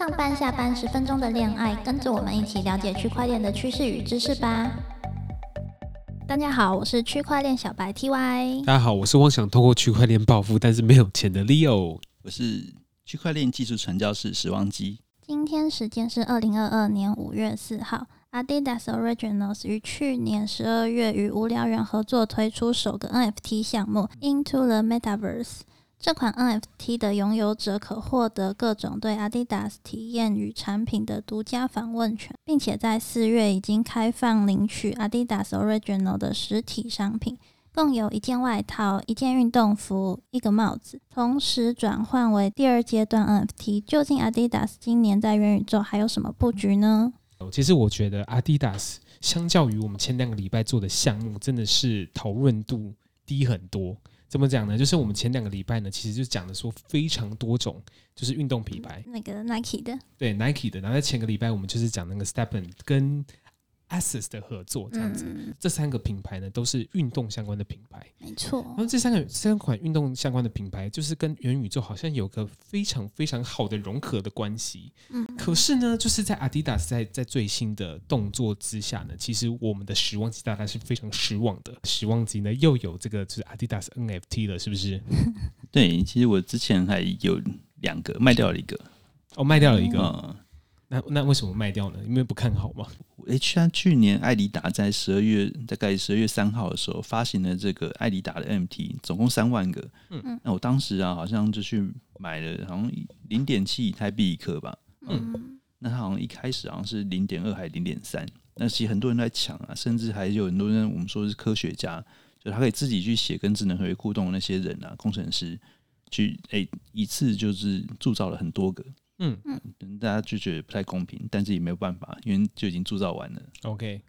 上班下班十分钟的恋爱，跟着我们一起了解区块链的趋势与知识吧。大家好，我是区块链小白 TY。大家好，我是妄想通过区块链暴富但是没有钱的 Leo。我是区块链技术传教士史旺基。今天时间是二零二二年五月四号，Adidas Originals 于去年十二月与无聊人合作推出首个 NFT 项目 Into the Metaverse。这款 NFT 的拥有者可获得各种对 Adidas 体验与产品的独家访问权，并且在四月已经开放领取 Adidas Original 的实体商品，共有一件外套、一件运动服、一个帽子，同时转换为第二阶段 NFT。究竟 Adidas 今年在元宇宙还有什么布局呢？其实我觉得 Adidas 相较于我们前两个礼拜做的项目，真的是讨论度低很多。怎么讲呢？就是我们前两个礼拜呢，其实就讲的说非常多种，就是运动品牌，那个 Nike 的，对 Nike 的。然后在前个礼拜，我们就是讲那个 Stepen 跟。Asus 的合作这样子，这三个品牌呢都是运动相关的品牌，没错。然后这三个三款运动相关的品牌，就是跟元宇宙好像有个非常非常好的融合的关系。嗯，可是呢，就是在 Adidas 在在最新的动作之下呢，其实我们的时望级大概是非常失望的。时望级呢又有这个就是 Adidas NFT 了，是不是？对，其实我之前还有两个卖掉了一个，哦，卖掉了一个。那那为什么卖掉呢？因为不看好吗？诶，像去年艾迪达在十二月大概十二月三号的时候发行了这个艾迪达的 MT，总共三万个。嗯嗯。那我当时啊，好像就去买了，好像零点七以太币一颗吧。嗯。那它好像一开始好像是零点二还是零点三？那其实很多人在抢啊，甚至还有很多人我们说是科学家，就他可以自己去写跟智能合约互动的那些人啊，工程师去诶一次就是铸造了很多个。嗯嗯，大家就觉得不太公平，但是也没有办法，因为就已经铸造完了。OK，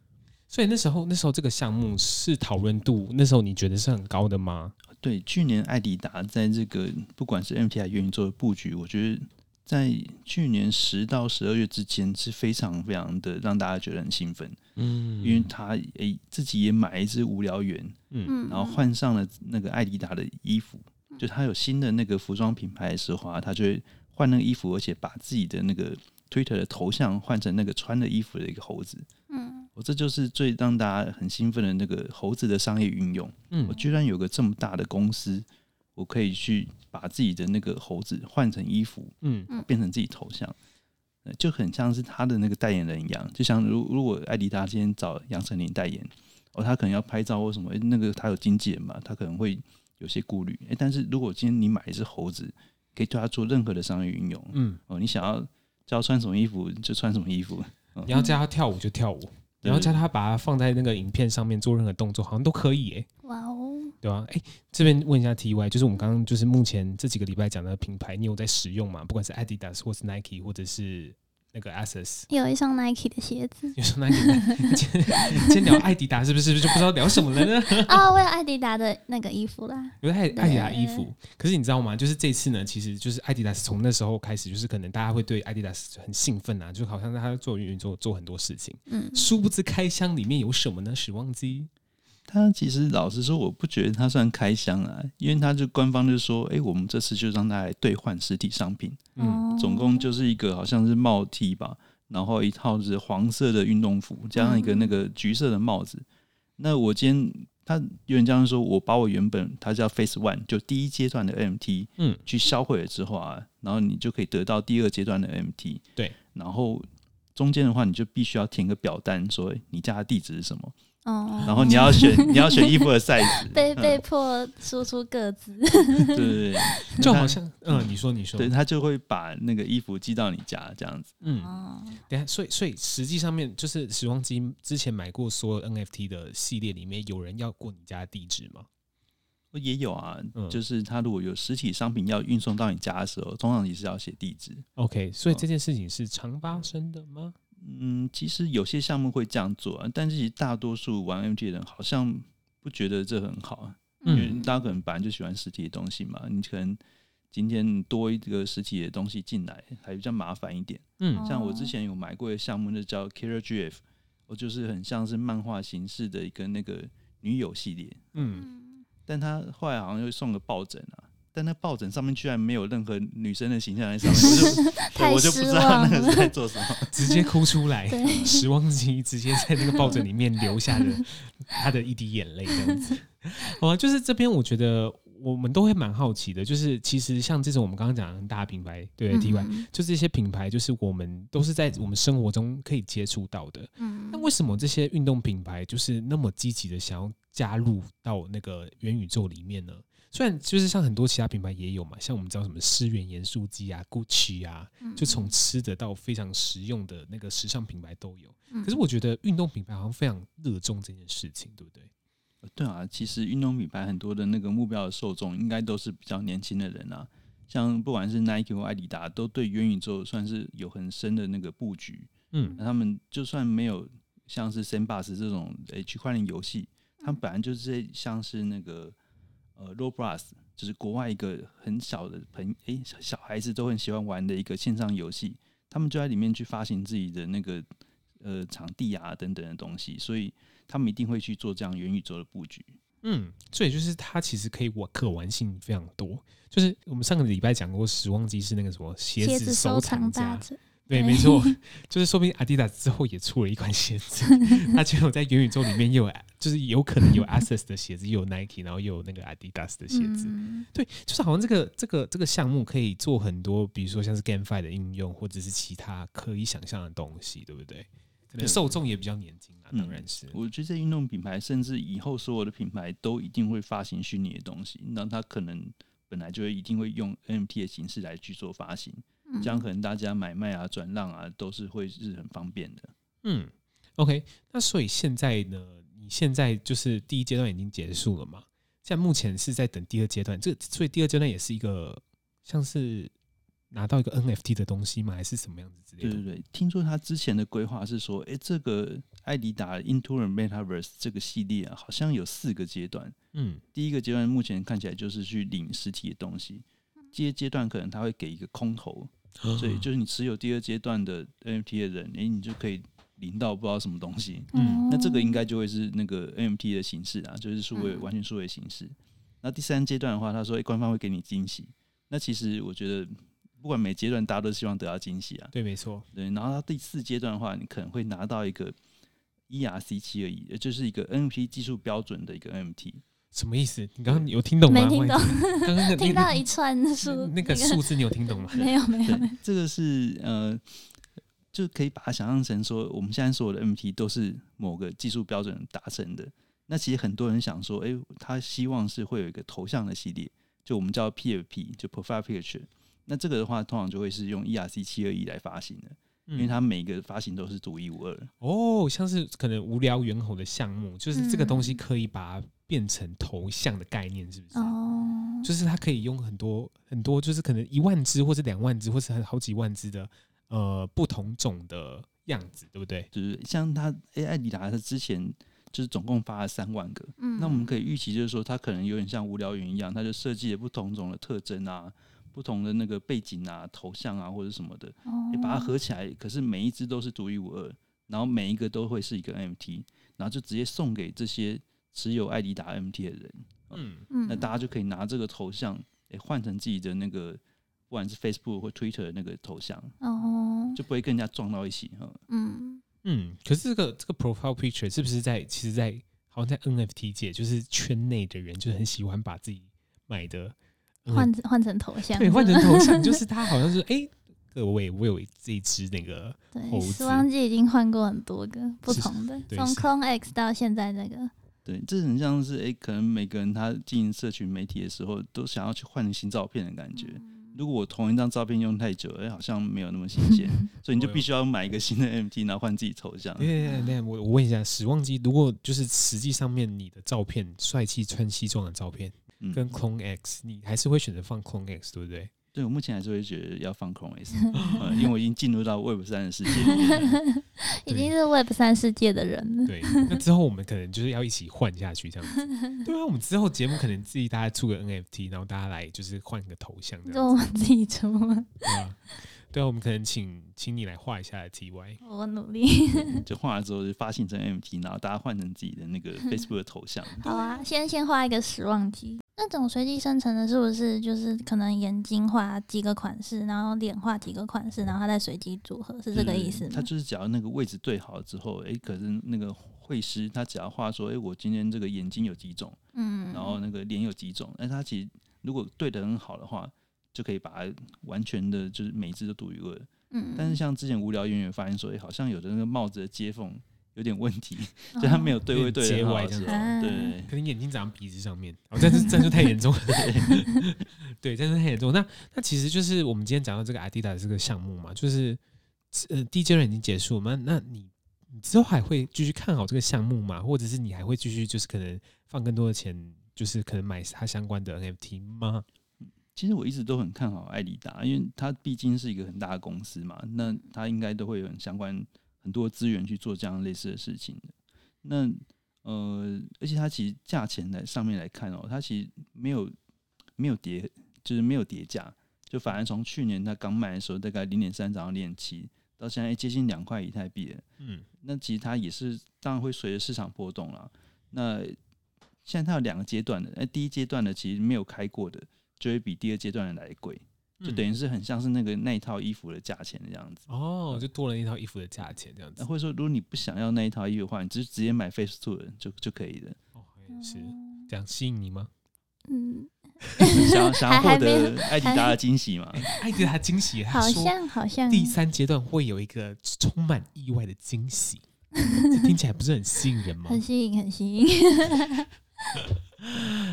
所以那时候那时候这个项目是讨论度，那时候你觉得是很高的吗？对，去年艾迪达在这个不管是 MTI 愿意做的布局，我觉得在去年十到十二月之间是非常非常的让大家觉得很兴奋。嗯，因为他诶自己也买一只无聊猿，嗯，然后换上了那个艾迪达的衣服，就他有新的那个服装品牌的时候啊，他就会。换那个衣服，而且把自己的那个 Twitter 的头像换成那个穿的衣服的一个猴子，嗯，我这就是最让大家很兴奋的那个猴子的商业运用，嗯，我居然有个这么大的公司，我可以去把自己的那个猴子换成衣服，嗯，变成自己头像，就很像是他的那个代言人一样，就像如如果艾迪达今天找杨丞琳代言，哦，他可能要拍照或什么，那个他有经纪人嘛，他可能会有些顾虑，哎，但是如果今天你买一只猴子。可以对他做任何的商业运用。嗯，哦，你想要叫他穿什么衣服就穿什么衣服，你要叫他跳舞就跳舞，你要叫他把它放在那个影片上面做任何动作，好像都可以。哎，哇哦，对吧？哎，这边问一下 T Y，就是我们刚刚就是目前这几个礼拜讲的品牌，你有在使用吗？不管是 Adidas 或是 Nike 或者是。那个 Asus 有一双 Nike 的鞋子，有双 Nike 的。今天聊艾迪达是不是就不知道聊什么了呢？哦，我有艾迪达的那个衣服啦，有艾艾迪达衣服。可是你知道吗？就是这次呢，其实就是艾迪达从那时候开始，就是可能大家会对艾迪达很兴奋啊，就好像他做运营做做很多事情。嗯，殊不知开箱里面有什么呢？时光机。他其实老实说，我不觉得他算开箱啊，因为他就官方就说，哎，我们这次就让他来兑换实体商品，嗯，总共就是一个好像是帽 T 吧，然后一套是黄色的运动服，加上一个那个橘色的帽子。那我今天他有人这样说，我把我原本他叫 Face One 就第一阶段的 MT，嗯，去销毁了之后啊，然后你就可以得到第二阶段的 MT，对，然后中间的话，你就必须要填个表单，说你家的地址是什么。哦，然后你要选 你要选衣服的 size，被被迫说出个字，对对对，就好像嗯，你说你说，对他就会把那个衣服寄到你家这样子，嗯，等下，所以所以实际上面就是时光机之前买过所有 NFT 的系列里面，有人要过你家地址吗？也有啊，就是他如果有实体商品要运送到你家的时候，通常也是要写地址。OK，所以这件事情是常发生的吗？嗯，其实有些项目会这样做，但是其实大多数玩 MG 的人好像不觉得这很好，因为大家可能本来就喜欢实体的东西嘛。你可能今天多一个实体的东西进来，还比较麻烦一点。嗯，像我之前有买过的项目，那叫 Killer GF，我就是很像是漫画形式的一个那个女友系列。嗯，但他后来好像又送个抱枕啊，但那抱枕上面居然没有任何女生的形象在上面，我就 太我就不知道那个是在做什么。直接哭出来，对 时光机直接在那个抱枕里面流下了他的一滴眼泪，这样子。好啊，就是这边我觉得我们都会蛮好奇的，就是其实像这种我们刚刚讲的很大品牌，对 T Y，、嗯就这些品牌，就是我们都是在我们生活中可以接触到的。嗯那为什么这些运动品牌就是那么积极的想要加入到那个元宇宙里面呢？虽然就是像很多其他品牌也有嘛，像我们知道什么思源盐酥鸡啊、GUCCI 啊，嗯就从吃的到非常实用的那个时尚品牌都有。嗯可是我觉得运动品牌好像非常热衷这件事情，对不对？对啊，其实运动品牌很多的那个目标的受众应该都是比较年轻的人啊，像不管是 Nike 或艾迪达，都对元宇宙算是有很深的那个布局。嗯那他们就算没有像是 Sandbox 这种诶区块链游戏，他们本来就是像是那个呃 Roblox，就是国外一个很小的朋诶、小孩子都很喜欢玩的一个线上游戏，他们就在里面去发行自己的那个呃场地啊等等的东西，所以他们一定会去做这样元宇宙的布局。嗯，所以就是它其实可以玩可玩性非常多。就是我们上个礼拜讲过，时光机是那个什么鞋子收藏家，对，没错，就是说不定阿迪达斯之后也出了一款鞋子，它就有在元宇宙里面又有，就是有可能有 Access 的鞋子，又有 Nike，然后又有那个 Adidas 的鞋子。嗯对，就是好像这个这个这个项目可以做很多，比如说像是 GameFi 的应用，或者是其他可以想象的东西，对不对？可能受众也比较年轻啊，嗯当然是。我觉得这运动品牌，甚至以后所有的品牌都一定会发行虚拟的东西，那它可能本来就会一定会用 NFT 的形式来去做发行，嗯这样可能大家买卖啊、转让啊都是会是很方便的。嗯，OK，那所以现在呢，你现在就是第一阶段已经结束了嘛？现在目前是在等第二阶段，这所以第二阶段也是一个像是拿到一个 NFT 的东西吗？还是什么样子之类的？对对对，听说他之前的规划是说，诶，这个艾迪达 Into the Metaverse 这个系列啊，好像有四个阶段。嗯第一个阶段目前看起来就是去领实体的东西，第二阶段可能他会给一个空投，所以就是你持有第二阶段的 NFT 的人，诶，你就可以领到不知道什么东西。嗯那这个应该就会是那个 NFT 的形式啊，就是数位嗯完全数位形式。那第三阶段的话，他说，诶，官方会给你惊喜。那其实我觉得，不管每阶段，大家都希望得到惊喜啊。对，没错。对，然后到第四阶段的话，你可能会拿到一个 ERC 七而已，就是一个 NFT 技术标准的一个 NFT。什么意思？你刚刚有听懂吗？没听懂刚刚那听到一串数那那个数字你有听懂吗？没有没有没有，这个是呃，就可以把它想象成说，我们现在所有的 NFT 都是某个技术标准达成的。那其实很多人想说，诶，他希望是会有一个头像的系列，就我们叫 PFP，就 Profile Picture。那这个的话，通常就会是用 ERC 七二一来发行的，因为嗯它每个发行都是独一无二。哦，像是可能无聊猿猴的项目，就是这个东西嗯可以把它变成头像的概念，是不是？哦，就是它可以用很多很多，就是可能一万只或者两万只，或是好几万只的呃不同种的样子，对不对？就是像它 A 艾迪达，它之前就是总共发了三万个，嗯那我们可以预期，就是说它可能有点像无聊云一样，它就设计了不同种的特征啊，不同的那个背景啊、头像啊或者什么的，哦你把它合起来，可是每一只都是独一无二，然后每一个都会是一个 NFT，然后就直接送给这些持有艾迪达 NFT 的人，嗯。嗯。那大家就可以拿这个头像，诶、换成自己的那个，不管是 Facebook 或 Twitter 的那个头像，哦。就不会跟人家撞到一起哈。嗯。嗯。可是这个这个 profile picture 是不是在其实，在好像在 NFT 界，就是圈内的人就很喜欢把自己买的换换成头像。对换成头像，就是他好像是哎、各位，我有这一只那个猴对，子时光机已经换过很多个不同的，从 Clone X 到现在这个，对，这很像是诶、可能每个人他经营社群媒体的时候，都想要去换新照片的感觉。如果我同一张照片用太久，诶、好像没有那么新鲜，所以你就必须要买一个新的 MT，然后换自己头像。对对对，我我问一下，时光机如果就是实际上面你的照片，帅气穿西装的照片，嗯，跟 Clone X，你还是会选择放 Clone X，对不对？对我目前还是会觉得要放 Chrome S，呃，因为我已经进入到 Web 三的世界里面了。已经是 Web 三世界的人了。对，那之后我们可能就是要一起换下去这样子。对啊，我们之后节目可能自己大家出个 NFT，然后大家来就是换个头像这样子，我们自己出吗？对啊。对啊，我们可能请请你来画一下 TY。我努力。就画了之后就发行成 NFT，然后大家换成自己的那个 Facebook 的头像。好啊，先先画一个时忘机。那种随机生成的，是不是就是可能眼睛画几个款式，然后脸画几个款式，然后它再随机组合，是这个意思吗？他就是只要那个位置对好了之后，哎，可是那个绘师他只要画说，哎，我今天这个眼睛有几种，嗯，然后那个脸有几种，哎，他其实如果对的很好的话，就可以把它完全的就是每只都独一无二。嗯，但是像之前无聊远远发现说，哎，好像有的那个帽子的接缝。有点问题，就他没有对位对接歪这样子，对，可能眼睛长鼻子上面，哦，这是这就太严重了，对，这是太严重。那那其实就是我们今天讲到这个 Adidas 这个项目嘛，就是呃第一阶段已经结束嘛，那你你之后还会继续看好这个项目吗？或者是你还会继续就是可能放更多的钱，就是可能买它相关的 NFT 吗？其实我一直都很看好艾迪达，因为它毕竟是一个很大的公司嘛，那它应该都会有相关。很多资源去做这样类似的事情的，那呃，而且它其实价钱在上面来看哦，它其实没有没有跌，就是没有跌价，就反而从去年它刚买的时候大概零点三涨到零点七，到现在接近两块以太币了。嗯，那其实它也是当然会随着市场波动了。那现在它有两个阶段的，那第一阶段的其实没有开过的，就会比第二阶段的来贵。就等于是很像是那个那一套衣服的价钱这样子哦，就多了一套衣服的价钱这样子。或者说，如果你不想要那一套衣服的话，你直直接买 Face Two 的就就可以了。哦，是这样吸引你吗？嗯，想要 想要获得艾迪达的惊喜吗？艾迪达惊喜，好像好像第三阶段会有一个充满意外的惊喜，听起来不是很吸引人吗？很吸引，很吸引。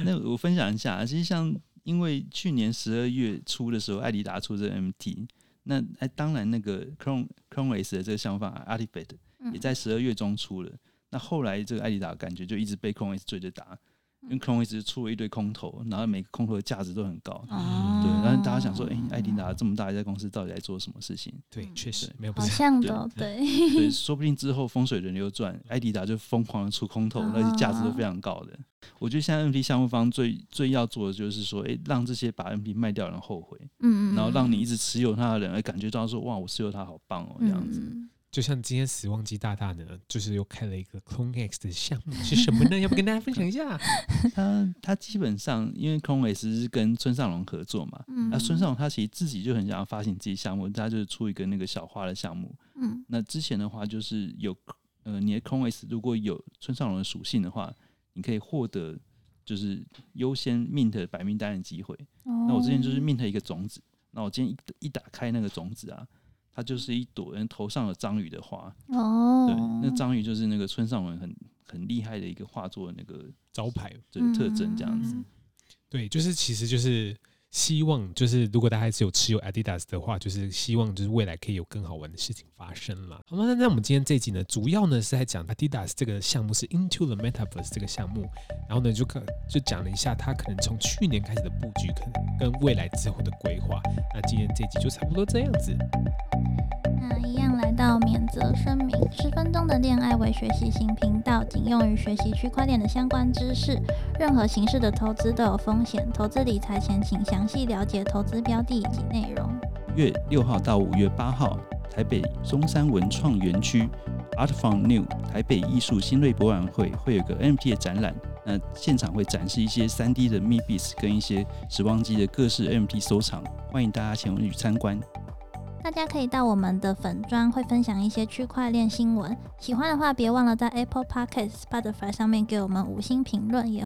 那我分享一下，其实像。因为去年十二月初的时候，艾迪达出这 MT，那哎，当然那个 Chrome Chrome S 的这个想法 Artifact 也在十二月中出了。那后来这个艾迪达感觉就一直被 Chrome S 追着打。因为 Chrome 一直出了一堆空头，然后每个空头的价值都很高，对，然后大家想说，哎，艾迪达这么大一家公司，到底在做什么事情？对，确实没有好像的，对，对，说不定之后风水轮流转，艾迪达就疯狂的出空头，那些价值都非常高的。我觉得现在 NP 项目方最最要做的就是说，哎，让这些把 NP 卖掉的人后悔，嗯嗯，然后让你一直持有它的人，哎，感觉到说，哇，我持有它好棒哦，这样子。就像今天死亡机大大呢，就是又开了一个 Clone X 的项目，是什么呢？要不跟大家分享一下？他他基本上因为 Clone X 是跟村上隆合作嘛，那村上隆他其实自己就很想要发行自己项目，他就是出一个那个小花的项目。嗯，那之前的话就是有呃，你的 Clone X 如果有村上隆的属性的话，你可以获得就是优先 mint 白名单的机会。那我之前就是 mint 一个种子，那我今天一一打开那个种子啊。它就是一朵人头上有章鱼的花哦，对，那章鱼就是那个村上文很很厉害的一个画作那个招牌的特征，这样子。对，就是其实就是希望，就是如果大家是有持有 Adidas 的话，就是希望就是未来可以有更好玩的事情发生了。好吗？那那我们今天这集呢，主要呢是在讲 Adidas 这个项目是 Into the Metaverse 这个项目，然后呢就可就讲了一下它可能从去年开始的布局，可能跟未来之后的规划。那今天这集就差不多这样子。到免责声明：十分钟的恋爱为学习型频道，仅用于学习区块链的相关知识。任何形式的投资都有风险，投资理财前请详细了解投资标的以及内容。月六号到五月八号，台北中山文创园区 Art from New 台北艺术新锐博览会会有个 M P 的展览，那现场会展示一些三 D 的 MIBs 跟一些时光机的各式 M P 收藏，欢迎大家前往去参观。大家可以到我们的粉砖，会分享一些区块链新闻。喜欢的话，别忘了在 Apple Podcast、Spotify 上面给我们五星评论，也